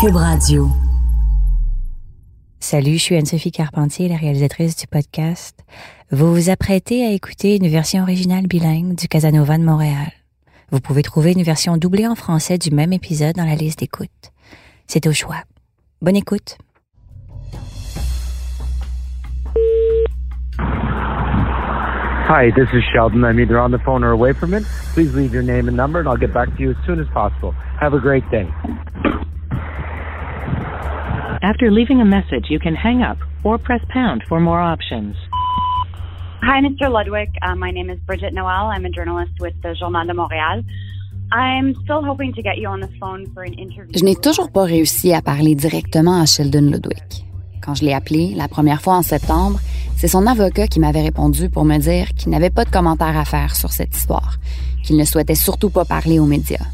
Cube Radio. Salut, je suis Anne-Sophie Carpentier, la réalisatrice du podcast. Vous vous apprêtez à écouter une version originale bilingue du Casanova de Montréal. Vous pouvez trouver une version doublée en français du même épisode dans la liste d'écoute. C'est au choix. Bonne écoute. Hi, this is Sheldon. I'm either on the phone or away from it. Please leave your name and number, and I'll get back to you as soon as possible. Have a great day. After leaving a message, you can hang up or press pound for more options. Hi, Mr. Ludwig. Uh, my name is Bridget Noel. I'm a journalist with the Journal de Montréal. I'm still hoping to get you on the phone for an interview. Je n'ai toujours pas réussi à parler directement à Sheldon Ludwig. Quand je l'ai appelé la première fois en septembre, c'est son avocat qui m'avait répondu pour me dire qu'il n'avait pas de commentaire à faire sur cette histoire, qu'il ne souhaitait surtout pas parler aux médias.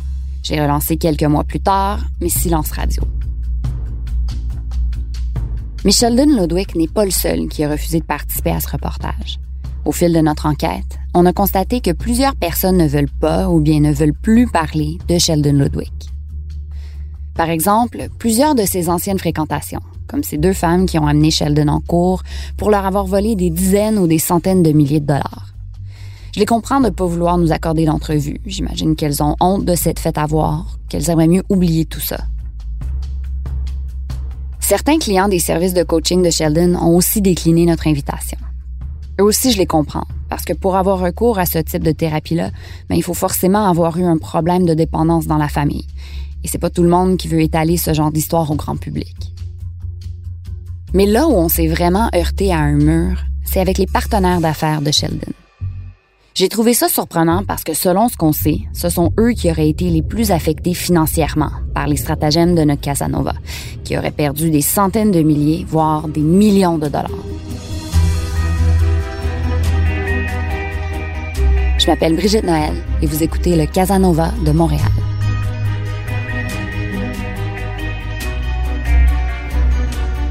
J'ai relancé quelques mois plus tard, mais silence radio. Mais Sheldon Ludwig n'est pas le seul qui a refusé de participer à ce reportage. Au fil de notre enquête, on a constaté que plusieurs personnes ne veulent pas ou bien ne veulent plus parler de Sheldon Ludwig. Par exemple, plusieurs de ses anciennes fréquentations, comme ces deux femmes qui ont amené Sheldon en cours pour leur avoir volé des dizaines ou des centaines de milliers de dollars. Je les comprends de ne pas vouloir nous accorder d'entrevue. J'imagine qu'elles ont honte de cette fête avoir, qu'elles aimeraient mieux oublier tout ça. Certains clients des services de coaching de Sheldon ont aussi décliné notre invitation. Eux aussi, je les comprends, parce que pour avoir recours à ce type de thérapie-là, ben, il faut forcément avoir eu un problème de dépendance dans la famille. Et c'est pas tout le monde qui veut étaler ce genre d'histoire au grand public. Mais là où on s'est vraiment heurté à un mur, c'est avec les partenaires d'affaires de Sheldon. J'ai trouvé ça surprenant parce que selon ce qu'on sait, ce sont eux qui auraient été les plus affectés financièrement par les stratagèmes de notre Casanova, qui auraient perdu des centaines de milliers, voire des millions de dollars. Je m'appelle Brigitte Noël et vous écoutez le Casanova de Montréal.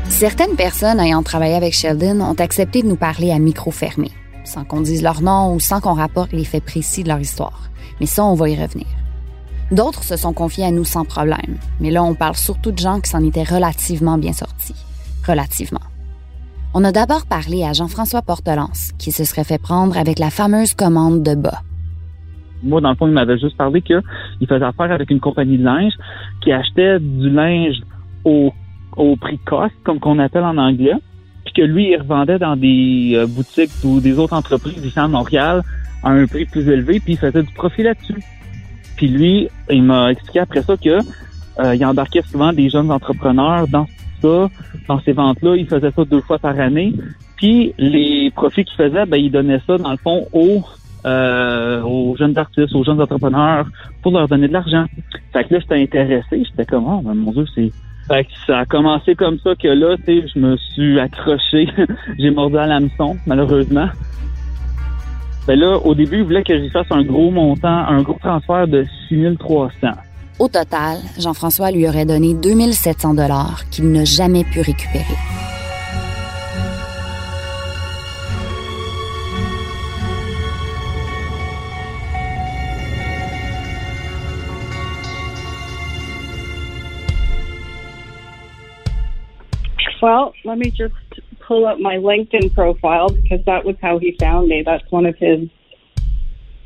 Certaines personnes ayant travaillé avec Sheldon ont accepté de nous parler à micro fermé, sans qu'on dise leur nom ou sans qu'on rapporte les faits précis de leur histoire. Mais ça, on va y revenir. D'autres se sont confiés à nous sans problème, mais là, on parle surtout de gens qui s'en étaient relativement bien sortis. Relativement. On a d'abord parlé à Jean-François Portelance, qui se serait fait prendre avec la fameuse commande de bas. Moi, dans le fond, il m'avait juste parlé qu'il faisait affaire avec une compagnie de linge qui achetait du linge au, prix cost, comme qu'on appelle en anglais, que lui, il revendait dans des euh, boutiques ou des autres entreprises ici à Montréal à un prix plus élevé, puis il faisait du profit là-dessus. Puis lui, il m'a expliqué après ça que euh, il embarquait souvent des jeunes entrepreneurs dans ça, dans ces ventes-là. Il faisait ça deux fois par année. Puis les profits qu'il faisait, ben, il donnait ça, dans le fond, aux, euh, aux jeunes artistes, aux jeunes entrepreneurs, pour leur donner de l'argent. Fait que là, j'étais intéressé. J'étais comme, oh, ben, mon Dieu, c'est... Fait que ça a commencé comme ça que là, tu sais, je me suis accroché. J'ai mordu à l'hameçon, malheureusement. Ben là, au début, il voulait que j'y fasse un gros montant, un gros transfert de 6300. Au total, Jean-François lui aurait donné 2700 dollars qu'il n'a jamais pu récupérer. Well, let me just pull up my LinkedIn profile because that was how he found me. That's one of his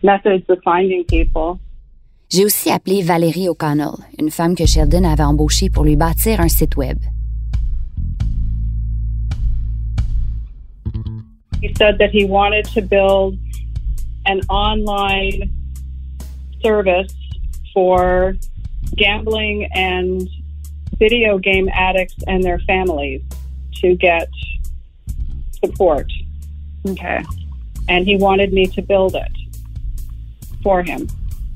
methods of finding people. J'ai aussi appelé Valérie O'Connell, une femme que Sheldon avait embauchée pour lui bâtir un site web. He said that he wanted to build an online service for gambling and video game addicts and their families to get support. Okay. And he wanted me to build it for him.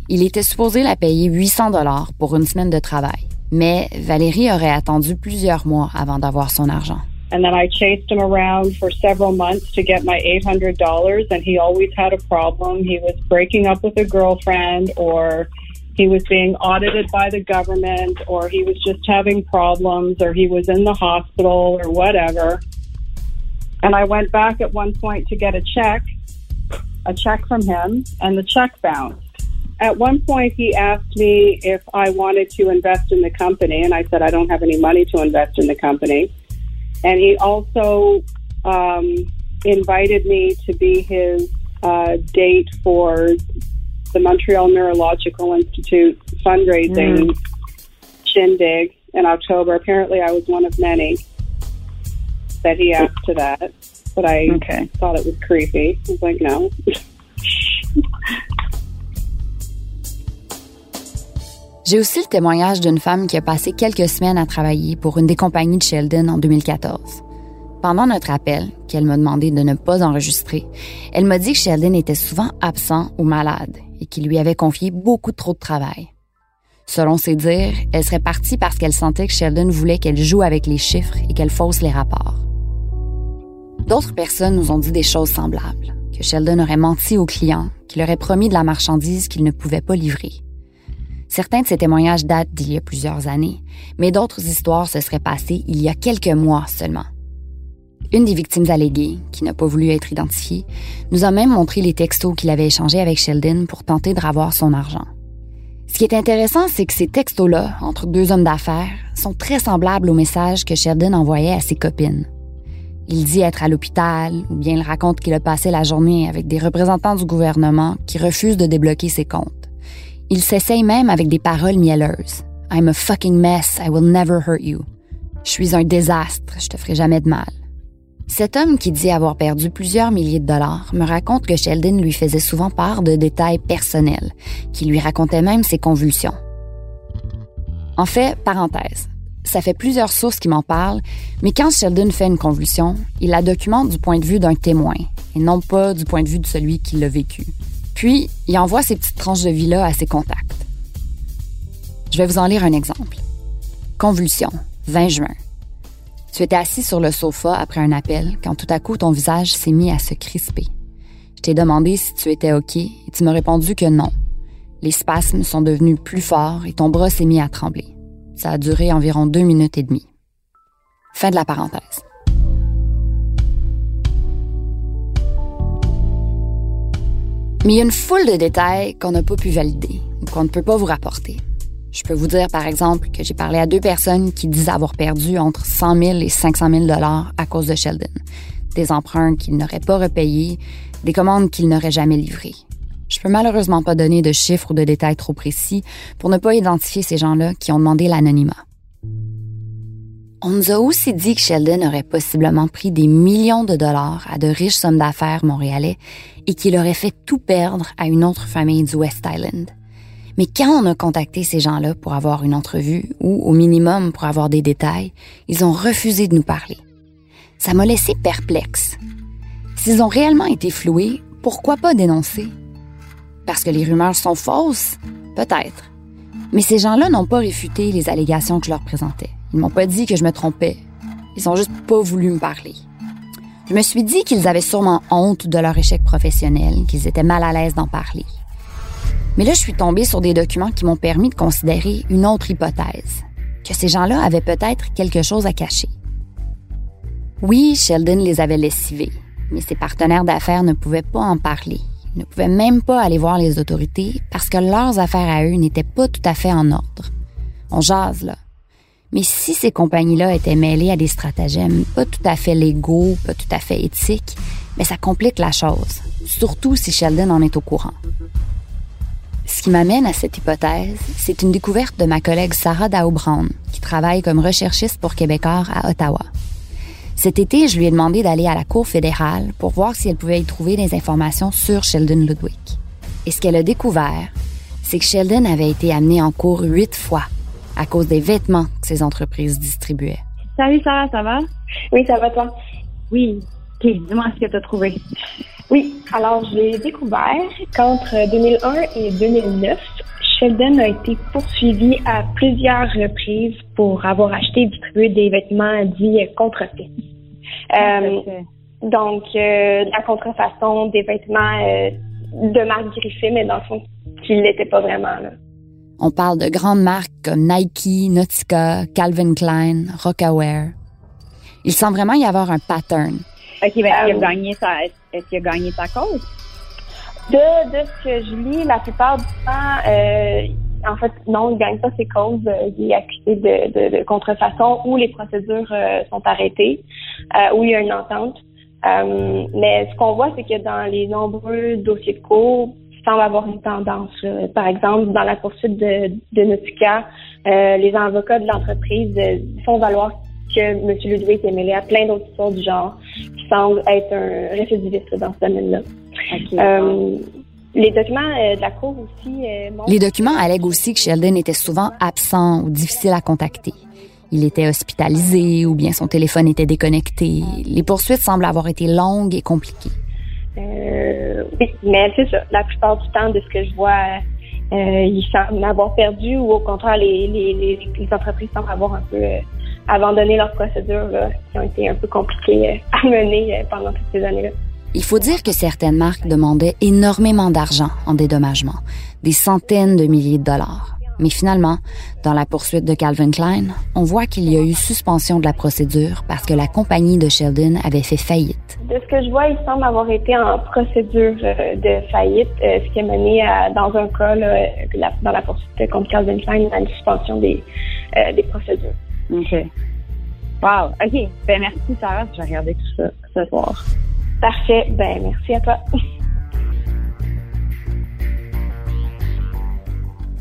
Il était supposé la payer 800 dollars pour une semaine de travail, mais Valérie aurait attendu plusieurs mois avant d'avoir son argent. And then I chased him around for several months to get my $800 and he always had a problem. He was breaking up with a girlfriend or he was being audited by the government or he was just having problems or he was in the hospital or whatever. And I went back at one point to get a check, a check from him, and the check bounced. at one point he asked me if I wanted to invest in the company, and I said I don't have any money to invest in the company. And he also um, invited me to be his uh, date for the Montreal Neurological Institute fundraising shindig in October. Apparently, I was one of many that he asked to that, but I Okay. thought it was creepy. I was like, no. J'ai aussi le témoignage d'une femme qui a passé quelques semaines à travailler pour une des compagnies de Sheldon en 2014. Pendant notre appel, qu'elle m'a demandé de ne pas enregistrer, elle m'a dit que Sheldon était souvent absent ou malade et qu'il lui avait confié beaucoup trop de travail. Selon ses dires, elle serait partie parce qu'elle sentait que Sheldon voulait qu'elle joue avec les chiffres et qu'elle fausse les rapports. D'autres personnes nous ont dit des choses semblables, que Sheldon aurait menti aux clients, qu'il aurait promis de la marchandise qu'il ne pouvait pas livrer. Certains de ces témoignages datent d'il y a plusieurs années, mais d'autres histoires se seraient passées il y a quelques mois seulement. Une des victimes alléguées, qui n'a pas voulu être identifiée, nous a même montré les textos qu'il avait échangés avec Sheldon pour tenter de ravoir son argent. Ce qui est intéressant, c'est que ces textos-là, entre deux hommes d'affaires, sont très semblables aux messages que Sheldon envoyait à ses copines. Il dit être à l'hôpital, ou bien il raconte qu'il a passé la journée avec des représentants du gouvernement qui refusent de débloquer ses comptes. Il s'essaye même avec des paroles mielleuses. I'm a fucking mess, I will never hurt you. Je suis un désastre, je te ferai jamais de mal. Cet homme qui dit avoir perdu plusieurs milliers de dollars me raconte que Sheldon lui faisait souvent part de détails personnels, qui lui racontaient même ses convulsions. En fait, parenthèse, ça fait plusieurs sources qui m'en parlent, mais quand Sheldon fait une convulsion, il la documente du point de vue d'un témoin, et non pas du point de vue de celui qui l'a vécu. Puis, il envoie ces petites tranches de vie-là à ses contacts. Je vais vous en lire un exemple. Convulsion, 20 juin. Tu étais assis sur le sofa après un appel quand tout à coup ton visage s'est mis à se crisper. Je t'ai demandé si tu étais OK et tu m'as répondu que non. Les spasmes sont devenus plus forts et ton bras s'est mis à trembler. Ça a duré environ deux minutes et demie. Fin de la parenthèse. Mais il y a une foule de détails qu'on n'a pas pu valider ou qu'on ne peut pas vous rapporter. Je peux vous dire, par exemple, que j'ai parlé à deux personnes qui disaient avoir perdu entre 100 000 et 500 000 dollars à cause de Sheldon. Des emprunts qu'ils n'auraient pas repayés, des commandes qu'ils n'auraient jamais livrées. Je peux malheureusement pas donner de chiffres ou de détails trop précis pour ne pas identifier ces gens-là qui ont demandé l'anonymat. On nous a aussi dit que Sheldon aurait possiblement pris des millions de dollars à de riches hommes d'affaires montréalais et qu'il aurait fait tout perdre à une autre famille du West Island. Mais quand on a contacté ces gens-là pour avoir une entrevue ou au minimum pour avoir des détails, ils ont refusé de nous parler. Ça m'a laissé perplexe. S'ils ont réellement été floués, pourquoi pas dénoncer? Parce que les rumeurs sont fausses? Peut-être. Mais ces gens-là n'ont pas réfuté les allégations que je leur présentais. Ils m'ont pas dit que je me trompais. Ils ont juste pas voulu me parler. Je me suis dit qu'ils avaient sûrement honte de leur échec professionnel, qu'ils étaient mal à l'aise d'en parler. Mais là, je suis tombée sur des documents qui m'ont permis de considérer une autre hypothèse, que ces gens-là avaient peut-être quelque chose à cacher. Oui, Sheldon les avait lessivés, mais ses partenaires d'affaires ne pouvaient pas en parler, Ils ne pouvaient même pas aller voir les autorités parce que leurs affaires à eux n'étaient pas tout à fait en ordre. On jase, là. Mais si ces compagnies-là étaient mêlées à des stratagèmes pas tout à fait légaux, pas tout à fait éthiques, mais ça complique la chose, surtout si Sheldon en est au courant. Ce qui m'amène à cette hypothèse, c'est une découverte de ma collègue Sarah Dao-Brown, qui travaille comme recherchiste pour Québécois à Ottawa. Cet été, je lui ai demandé d'aller à la Cour fédérale pour voir si elle pouvait y trouver des informations sur Sheldon Ludwig. Et ce qu'elle a découvert, c'est que Sheldon avait été amené en cours huit fois à cause des vêtements que ses entreprises distribuaient. Salut Sarah, ça va? Oui, ça va toi? Oui. Ok, dis-moi ce que tu as trouvé. Oui, alors j'ai découvert qu'entre 2001 et 2009, Sheldon a été poursuivi à plusieurs reprises pour avoir acheté et distribué des vêtements dits contrefaits. Euh, donc, euh, la contrefaçon des vêtements euh, de marque Griffin, mais dans le fond, qui ne l'étaient pas vraiment. Là. On parle de grandes marques comme Nike, Nautica, Calvin Klein, Rocawear. Il semble vraiment y avoir un pattern. Ok, ben, il a Euh, gagné sa, est-ce qu'il a gagné sa cause? De, de ce que je lis, la plupart du temps, euh, en fait, non, il gagne pas ses causes. Euh, il est accusé de, de, de contrefaçon ou les procédures euh, sont arrêtées euh, ou il y a une entente. Mais ce qu'on voit, c'est que dans les nombreux dossiers de cours, il semble avoir une tendance. Par exemple, dans la poursuite de, de Nautica, les avocats de l'entreprise font valoir que M. Ludwig est mêlé à plein d'autres histoires du genre qui semblent être un récidiviste dans ce domaine-là. Euh, les documents euh, de la Cour aussi euh, montrent... Les documents allèguent aussi que Sheldon était souvent absent ou difficile à contacter. Il était hospitalisé ou bien son téléphone était déconnecté. Les poursuites semblent avoir été longues et compliquées. Oui, mais c'est ça. La plupart du temps, de ce que je vois, ils semblent avoir perdu ou au contraire, les, les, les, les entreprises semblent avoir un peu abandonné leurs procédures là, qui ont été un peu compliquées à mener euh, pendant toutes ces années-là. Il faut dire que certaines marques demandaient énormément d'argent en dédommagement, des centaines de milliers de dollars. Mais finalement, dans la poursuite de Calvin Klein, on voit qu'il y a eu suspension de la procédure parce que la compagnie de Sheldon avait fait faillite. De ce que je vois, il semble avoir été en procédure euh, de faillite, euh, ce qui a mené à, dans un cas, là, dans la poursuite contre Calvin Klein, à une suspension des, euh, des procédures. OK. Wow. OK. Ben, merci, Sarah. Je vais regarder tout ça ce soir. Parfait. Ben, merci à toi.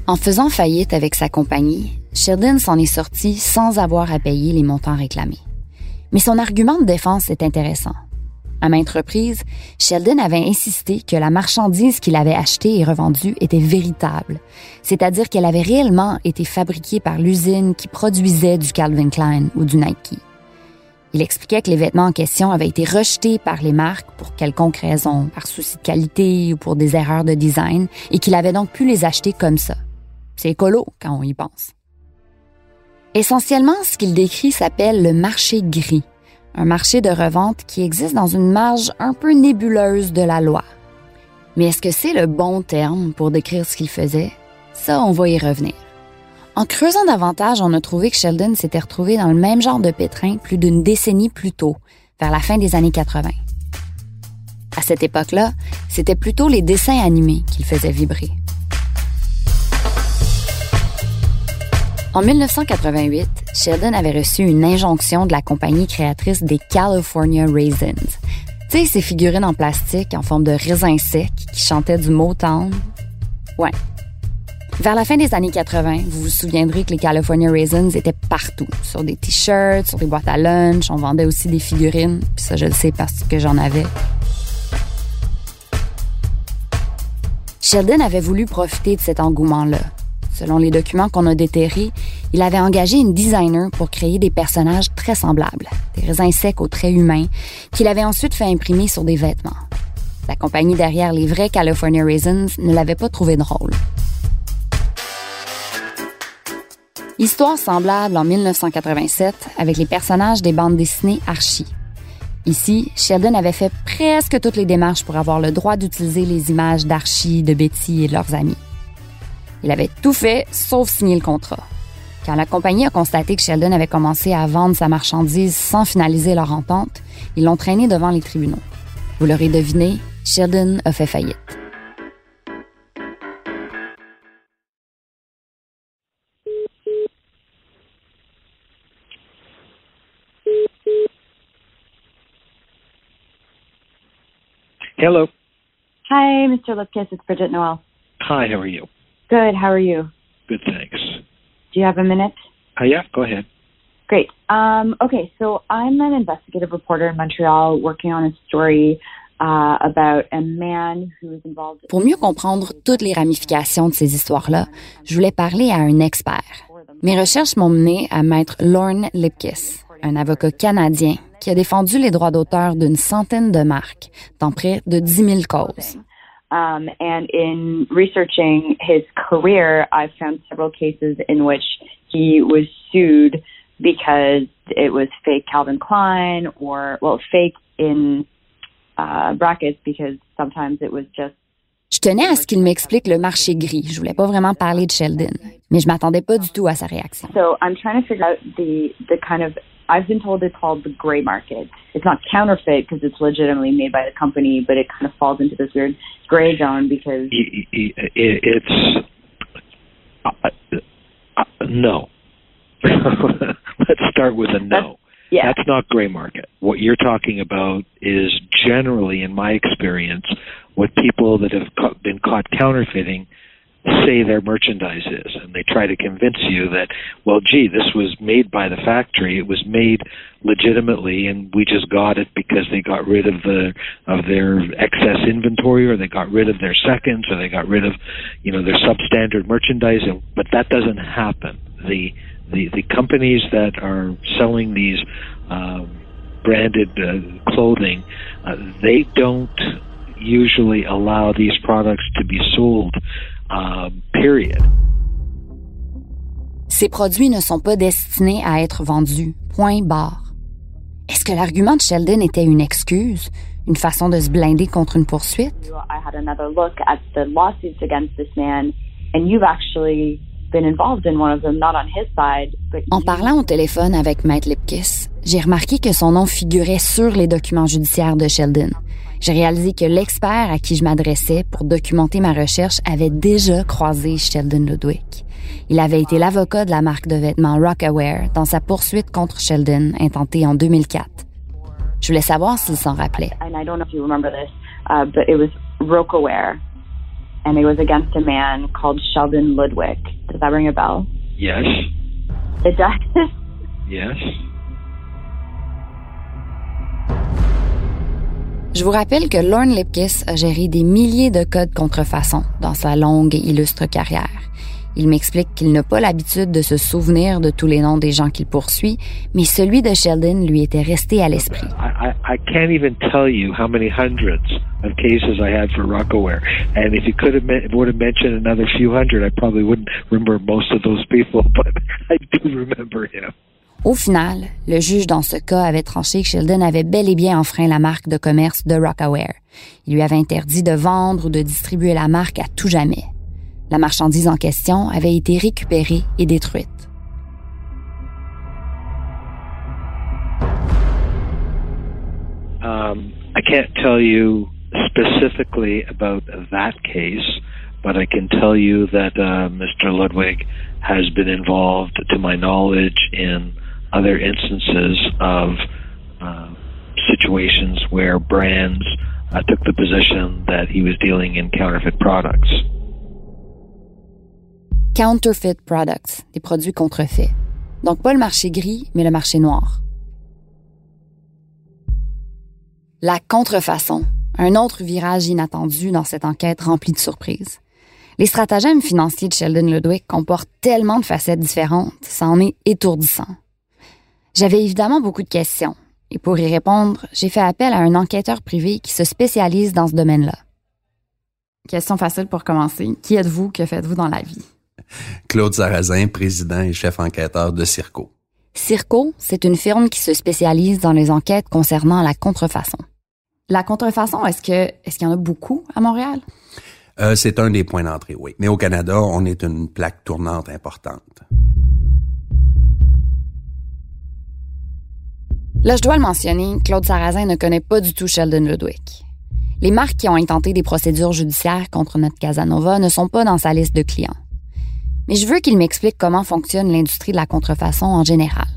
En faisant faillite avec sa compagnie, Sheldon s'en est sorti sans avoir à payer les montants réclamés. Mais son argument de défense est intéressant. À maintes reprises, Sheldon avait insisté que la marchandise qu'il avait achetée et revendue était véritable, c'est-à-dire qu'elle avait réellement été fabriquée par l'usine qui produisait du Calvin Klein ou du Nike. Il expliquait que les vêtements en question avaient été rejetés par les marques pour quelconque raison, par souci de qualité ou pour des erreurs de design, et qu'il avait donc pu les acheter comme ça. C'est écolo quand on y pense. Essentiellement, ce qu'il décrit s'appelle le marché gris, un marché de revente qui existe dans une marge un peu nébuleuse de la loi. Mais est-ce que c'est le bon terme pour décrire ce qu'il faisait? Ça, on va y revenir. En creusant davantage, on a trouvé que Sheldon s'était retrouvé dans le même genre de pétrin plus d'une décennie plus tôt, vers la fin des années 80. À cette époque-là, c'était plutôt les dessins animés qu'il faisait vibrer. En 1988, Sheldon avait reçu une injonction de la compagnie créatrice des California Raisins. Tu sais, ces figurines en plastique en forme de raisin sec qui chantaient du Motown. Ouais. Vers la fin des années 80, vous vous souviendrez que les California Raisins étaient partout, sur des t-shirts, sur des boîtes à lunch, on vendait aussi des figurines, puis ça je le sais parce que j'en avais. Sheldon avait voulu profiter de cet engouement-là. Selon les documents qu'on a déterrés, il avait engagé une designer pour créer des personnages très semblables, des raisins secs aux traits humains, qu'il avait ensuite fait imprimer sur des vêtements. La compagnie derrière les vrais California Raisins ne l'avait pas trouvé drôle. Histoire semblable en 1987 avec les personnages des bandes dessinées Archie. Ici, Sheldon avait fait presque toutes les démarches pour avoir le droit d'utiliser les images d'Archie, de Betty et de leurs amis. Il avait tout fait sauf signer le contrat. Quand la compagnie a constaté que Sheldon avait commencé à vendre sa marchandise sans finaliser leur entente, ils l'ont traîné devant les tribunaux. Vous l'aurez deviné, Sheldon a fait faillite. Hello. Hi, Mr. Lipkiss. It's Bridget Noel. Hi, how are you? Good. How are you? Good, thanks. Do you have a minute? Uh, yeah, go ahead. Great. Um, okay, so I'm an investigative reporter in Montreal working on a story uh, about a man who was involved. Pour mieux comprendre toutes les ramifications de ces histoires-là, je voulais parler à un expert. Mes recherches m'ont mené à maître Lorne Lipkiss, un avocat canadien qui a défendu les droits d'auteur d'une centaine de marques dans près de 10 000 causes. Um, and in researching his career, I've found several cases in which he was sued because it was fake Calvin Klein or, well, fake in uh, brackets because sometimes it was just Je tenais à ce qu'il m'explique le marché gris. Je voulais pas vraiment parler de Sheldon, mais je m'attendais pas du tout à sa réaction. So I'm trying to figure out the the kind of I've been told it's called the gray market. It's not counterfeit because it's legitimately made by the company, but it kind of falls into this weird gray zone because It's uh, uh, no. Let's start with a no. yeah. That's not gray market. What you're talking about is generally, in my experience, what people that have been caught counterfeiting say their merchandise is, and they try to convince you that, well, gee, this was made by the factory. It was made legitimately, and we just got it because they got rid of the of their excess inventory, or they got rid of their seconds, or they got rid of, you know, their substandard merchandise. And, but that doesn't happen. The the the companies that are selling these um, branded uh, clothing, uh, they don't usually allow these products to be sold. Um, period. Ces produits ne sont pas destinés à être vendus. Point barre. Est-ce que l'argument de Sheldon était une excuse, une façon de se blinder contre une poursuite? I had another look at the lawsuits against this man, and you've actually been involved in one of them, not on his side, but En parlant au téléphone avec Matt Lipkiss, j'ai remarqué que son nom figurait sur les documents judiciaires de Sheldon. J'ai réalisé que l'expert à qui je m'adressais pour documenter ma recherche avait déjà croisé Sheldon Ludwig. Il avait été l'avocat de la marque de vêtements Rockaware dans sa poursuite contre Sheldon intentée en 2004. Je voulais savoir s'il s'en rappelait. and I don't know if you remember this, uh, but it was Rokaware, and it was against a man called Sheldon Ludwig. Does that ring a bell? Yes, It does. yes. Je vous rappelle que Lorne Lipkiss a géré des milliers de codes contrefaçon dans sa longue et illustre carrière. Il m'explique qu'il n'a pas l'habitude de se souvenir de tous les noms des gens qu'il poursuit, mais celui de Sheldon lui était resté à l'esprit. I, I, I can't even tell you how many hundreds of cases I had for Rockaware. And if you could have would have mentioned another few hundred, I probably wouldn't remember most of those people, but I do remember him. Au final, le juge dans ce cas avait tranché que Sheldon avait bel et bien enfreint la marque de commerce de Rockaware. Il lui avait interdit de vendre ou de distribuer la marque à tout jamais. La marchandise en question avait été récupérée et détruite. Ludwig other instances of uh, situations where brands uh, took the position that he was dealing in counterfeit products. Counterfeit products, des produits contrefaits. Donc pas le marché gris, mais le marché noir. La contrefaçon, un autre virage inattendu dans cette enquête remplie de surprises. Les stratagèmes financiers de Sheldon Ludwig comportent tellement de facettes différentes, ça en est étourdissant. J'avais évidemment beaucoup de questions, et pour y répondre, j'ai fait appel à un enquêteur privé qui se spécialise dans ce domaine-là. Question facile pour commencer. Qui êtes-vous? Que faites-vous dans la vie? Claude Sarrazin, président et chef enquêteur de Circo. Circo, c'est une firme qui se spécialise dans les enquêtes concernant la contrefaçon. La contrefaçon, est-ce que est-ce qu'il y en a beaucoup à Montréal? Euh, c'est un des points d'entrée, oui. Mais au Canada, on est une plaque tournante importante. Là, je dois le mentionner, Claude Sarrazin ne connaît pas du tout Sheldon Ludwig. Les marques qui ont intenté des procédures judiciaires contre notre Casanova ne sont pas dans sa liste de clients. Mais je veux qu'il m'explique comment fonctionne l'industrie de la contrefaçon en général.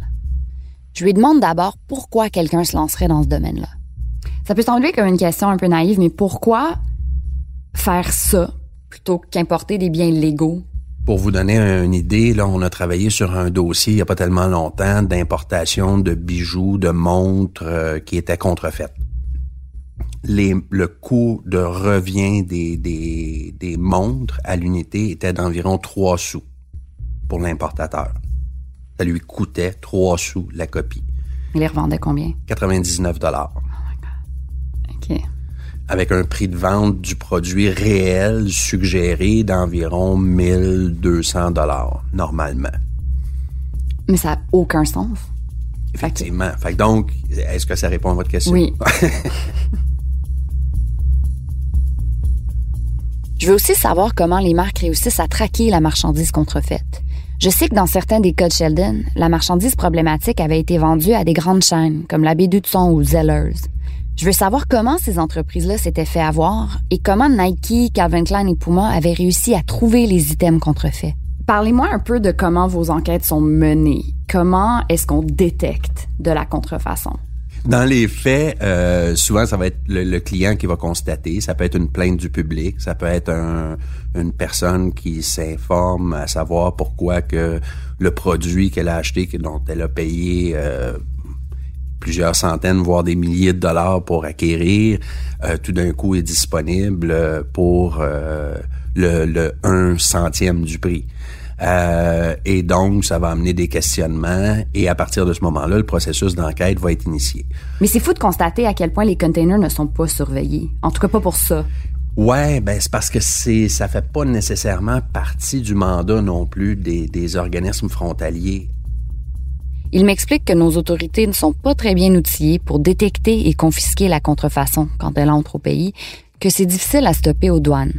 Je lui demande d'abord pourquoi quelqu'un se lancerait dans ce domaine-là. Ça peut sembler comme une question un peu naïve, mais pourquoi faire ça plutôt qu'importer des biens légaux? Pour vous donner une idée, là, on a travaillé sur un dossier il n'y a pas tellement longtemps d'importation de bijoux, de montres euh, qui étaient contrefaites. Les, le coût de revient des, des, des montres à l'unité était d'environ 3 sous pour l'importateur. Ça lui coûtait 3 sous la copie. Il les revendait combien? 99 dollars. OK. Avec un prix de vente du produit réel suggéré d'environ 1200 dollars normalement. Mais ça n'a aucun sens. Effectivement. Fait que donc, est-ce que ça répond à votre question? Oui. Je veux aussi savoir comment les marques réussissent à traquer la marchandise contrefaite. Je sais que dans certains des cas de Sheldon, la marchandise problématique avait été vendue à des grandes chaînes comme la Dutson ou Zellers. Je veux savoir comment ces entreprises-là s'étaient fait avoir et comment Nike, Calvin Klein et Puma avaient réussi à trouver les items contrefaits. Parlez-moi un peu de comment vos enquêtes sont menées. Comment est-ce qu'on détecte de la contrefaçon? Dans les faits, euh, souvent, ça va être le, client qui va constater. Ça peut être une plainte du public. Ça peut être une personne qui s'informe à savoir pourquoi le produit qu'elle a acheté, dont elle a payé euh, plusieurs centaines, voire des milliers de dollars pour acquérir, euh, tout d'un coup est disponible pour le, le un centième du prix. Euh, et donc, ça va amener des questionnements et à partir de ce moment-là, le processus d'enquête va être initié. Mais c'est fou de constater à quel point les containers ne sont pas surveillés. En tout cas, pas pour ça. Ouais, ben c'est parce que c'est ça fait pas nécessairement partie du mandat non plus des, des organismes frontaliers. Il m'explique que nos autorités ne sont pas très bien outillées pour détecter et confisquer la contrefaçon quand elle entre au pays, que c'est difficile à stopper aux douanes.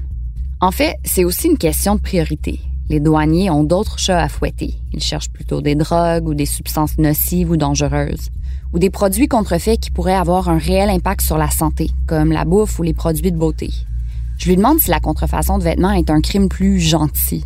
En fait, c'est aussi une question de priorité. Les douaniers ont d'autres chats à fouetter. Ils cherchent plutôt des drogues ou des substances nocives ou dangereuses, ou des produits contrefaits qui pourraient avoir un réel impact sur la santé, comme la bouffe ou les produits de beauté. Je lui demande si la contrefaçon de vêtements est un crime plus gentil.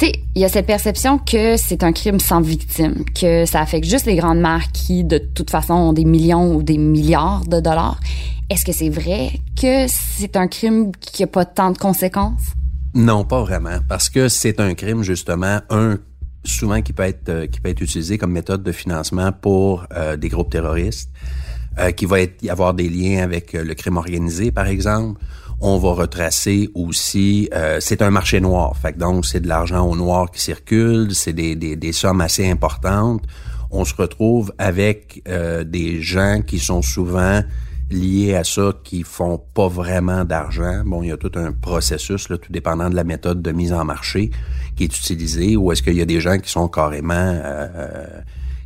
Tu il y a cette perception que c'est un crime sans victime, que ça affecte juste les grandes marques qui, de toute façon, ont des millions ou des milliards de dollars. Est-ce que c'est vrai que c'est un crime qui n'a pas tant de conséquences? Non, pas vraiment, parce que c'est un crime justement un souvent qui peut être euh, qui peut être utilisé comme méthode de financement pour euh, des groupes terroristes, euh, qui va être y avoir des liens avec le crime organisé par exemple. On va retracer aussi, c'est un marché noir, fait donc c'est de l'argent au noir qui circule, c'est des, des, des, sommes assez importantes. On se retrouve avec des gens qui sont souvent liés à ça qui font pas vraiment d'argent. Bon, il y a tout un processus, là, tout dépendant de la méthode de mise en marché qui est utilisée, ou est-ce qu'il y a des gens qui sont carrément euh, euh,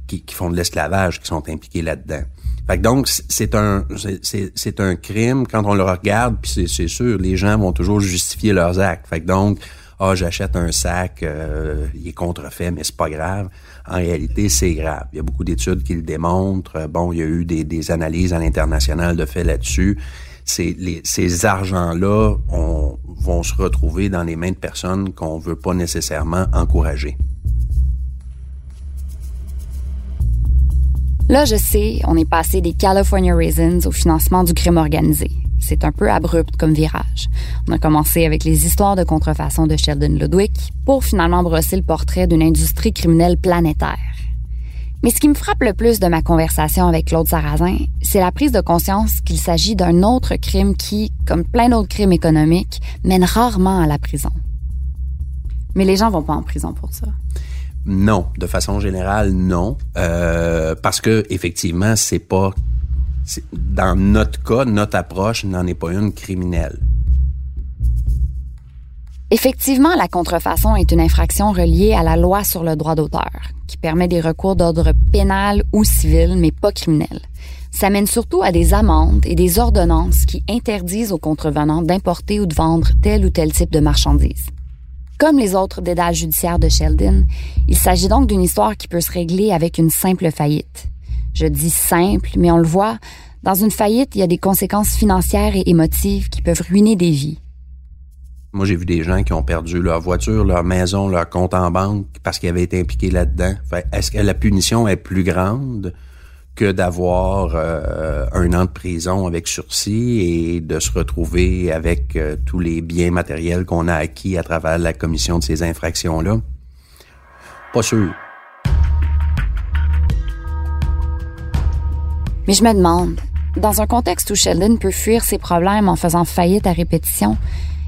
qui, qui, font de l'esclavage, qui sont impliqués là-dedans. Fait que donc, c'est un c'est un crime quand on le regarde, puis c'est sûr, les gens vont toujours justifier leurs actes. Fait que donc, ah, j'achète un sac, euh, il est contrefait, mais c'est pas grave. En réalité, c'est grave. Il y a beaucoup d'études qui le démontrent. Bon, il y a eu des, des analyses à l'international de fait là-dessus. Les, ces argents-là vont se retrouver dans les mains de personnes qu'on veut pas nécessairement encourager. Là, je sais, on est passé des California Raisins au financement du crime organisé. C'est un peu abrupt comme virage. On a commencé avec les histoires de contrefaçon de Sheldon Ludwig pour finalement brosser le portrait d'une industrie criminelle planétaire. Mais ce qui me frappe le plus de ma conversation avec Claude Sarrazin, c'est la prise de conscience qu'il s'agit d'un autre crime qui, comme plein d'autres crimes économiques, mène rarement à la prison. Mais les gens vont pas en prison pour ça. Non, de façon générale, non, euh, parce que effectivement, c'est pas dans notre cas, notre approche n'en est pas une criminelle. Effectivement, la contrefaçon est une infraction reliée à la loi sur le droit d'auteur, qui permet des recours d'ordre pénal ou civil, mais pas criminel. Ça mène surtout à des amendes et des ordonnances qui interdisent aux contrevenants d'importer ou de vendre tel ou tel type de marchandises. Comme les autres dédales judiciaires de Sheldon, il s'agit donc d'une histoire qui peut se régler avec une simple faillite. Je dis simple, mais on le voit, dans une faillite, il y a des conséquences financières et émotives qui peuvent ruiner des vies. Moi, j'ai vu des gens qui ont perdu leur voiture, leur maison, leur compte en banque parce qu'ils avaient été impliqués là-dedans. Est-ce que la punition est plus grande? Que d'avoir euh, un an de prison avec sursis et de se retrouver avec euh, tous les biens matériels qu'on a acquis à travers la commission de ces infractions-là? Pas sûr. Mais je me demande, dans un contexte où Sheldon peut fuir ses problèmes en faisant faillite à répétition,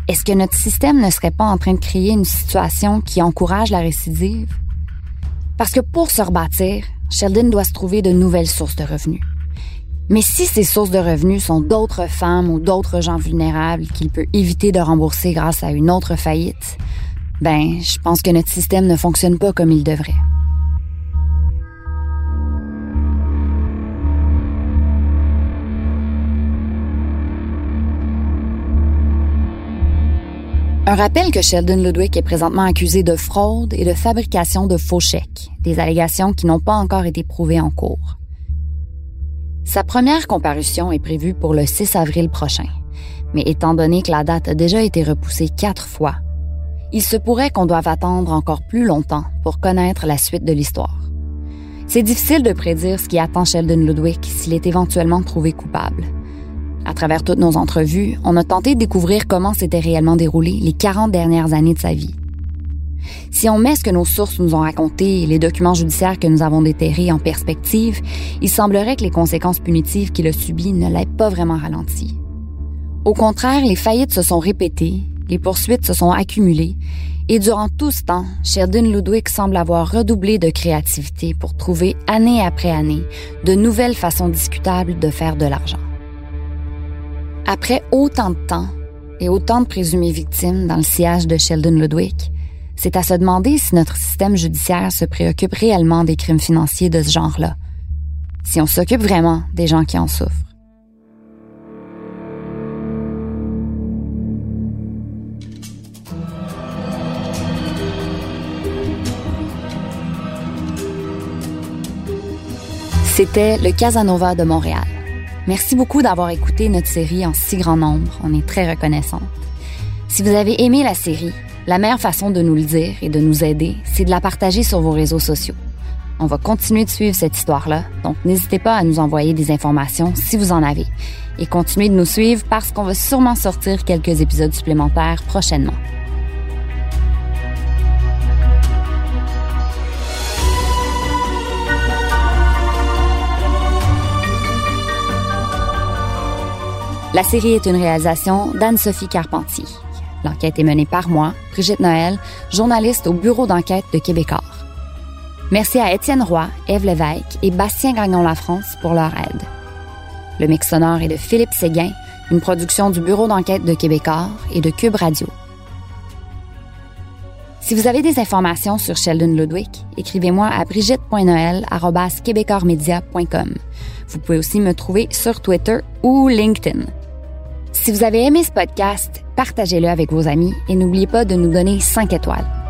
est-ce que notre système ne serait pas en train de créer une situation qui encourage la récidive? Parce que pour se rebâtir, Sheldon doit se trouver de nouvelles sources de revenus. Mais si ces sources de revenus sont d'autres femmes ou d'autres gens vulnérables qu'il peut éviter de rembourser grâce à une autre faillite, ben, je pense que notre système ne fonctionne pas comme il devrait. Un rappel que Sheldon Ludwig est présentement accusé de fraude et de fabrication de faux chèques, des allégations qui n'ont pas encore été prouvées en cours. Sa première comparution est prévue pour le 6 avril prochain, mais étant donné que la date a déjà été repoussée quatre fois, il se pourrait qu'on doive attendre encore plus longtemps pour connaître la suite de l'histoire. C'est difficile de prédire ce qui attend Sheldon Ludwig s'il est éventuellement trouvé coupable. À travers toutes nos entrevues, on a tenté de découvrir comment s'étaient réellement déroulées les 40 dernières années de sa vie. Si on met ce que nos sources nous ont raconté et les documents judiciaires que nous avons déterrés en perspective, il semblerait que les conséquences punitives qu'il a subies ne l'aient pas vraiment ralenti. Au contraire, les faillites se sont répétées, les poursuites se sont accumulées, et durant tout ce temps, Sheldon Ludwig semble avoir redoublé de créativité pour trouver année après année de nouvelles façons discutables de faire de l'argent. Après autant de temps et autant de présumées victimes dans le sillage de Sheldon Ludwig, c'est à se demander si notre système judiciaire se préoccupe réellement des crimes financiers de ce genre-là, si on s'occupe vraiment des gens qui en souffrent. C'était le Casanova de Montréal. Merci beaucoup d'avoir écouté notre série en si grand nombre. On est très reconnaissante. Si vous avez aimé la série, la meilleure façon de nous le dire et de nous aider, c'est de la partager sur vos réseaux sociaux. On va continuer de suivre cette histoire-là, donc n'hésitez pas à nous envoyer des informations si vous en avez. Et continuez de nous suivre parce qu'on va sûrement sortir quelques épisodes supplémentaires prochainement. La série est une réalisation d'Anne-Sophie Carpentier. L'enquête est menée par moi, Brigitte Noël, journaliste au bureau d'enquête de Québecor. Merci à Étienne Roy, Eve Lévesque et Bastien Gagnon-La France pour leur aide. Le mix sonore est de Philippe Séguin, une production du bureau d'enquête de Québecor et de Cube Radio. Si vous avez des informations sur Sheldon Ludwig, écrivez-moi à brigitte.noël.quebecormedia.com. Vous pouvez aussi me trouver sur Twitter ou LinkedIn. Si vous avez aimé ce podcast, partagez-le avec vos amis et n'oubliez pas de nous donner 5 étoiles.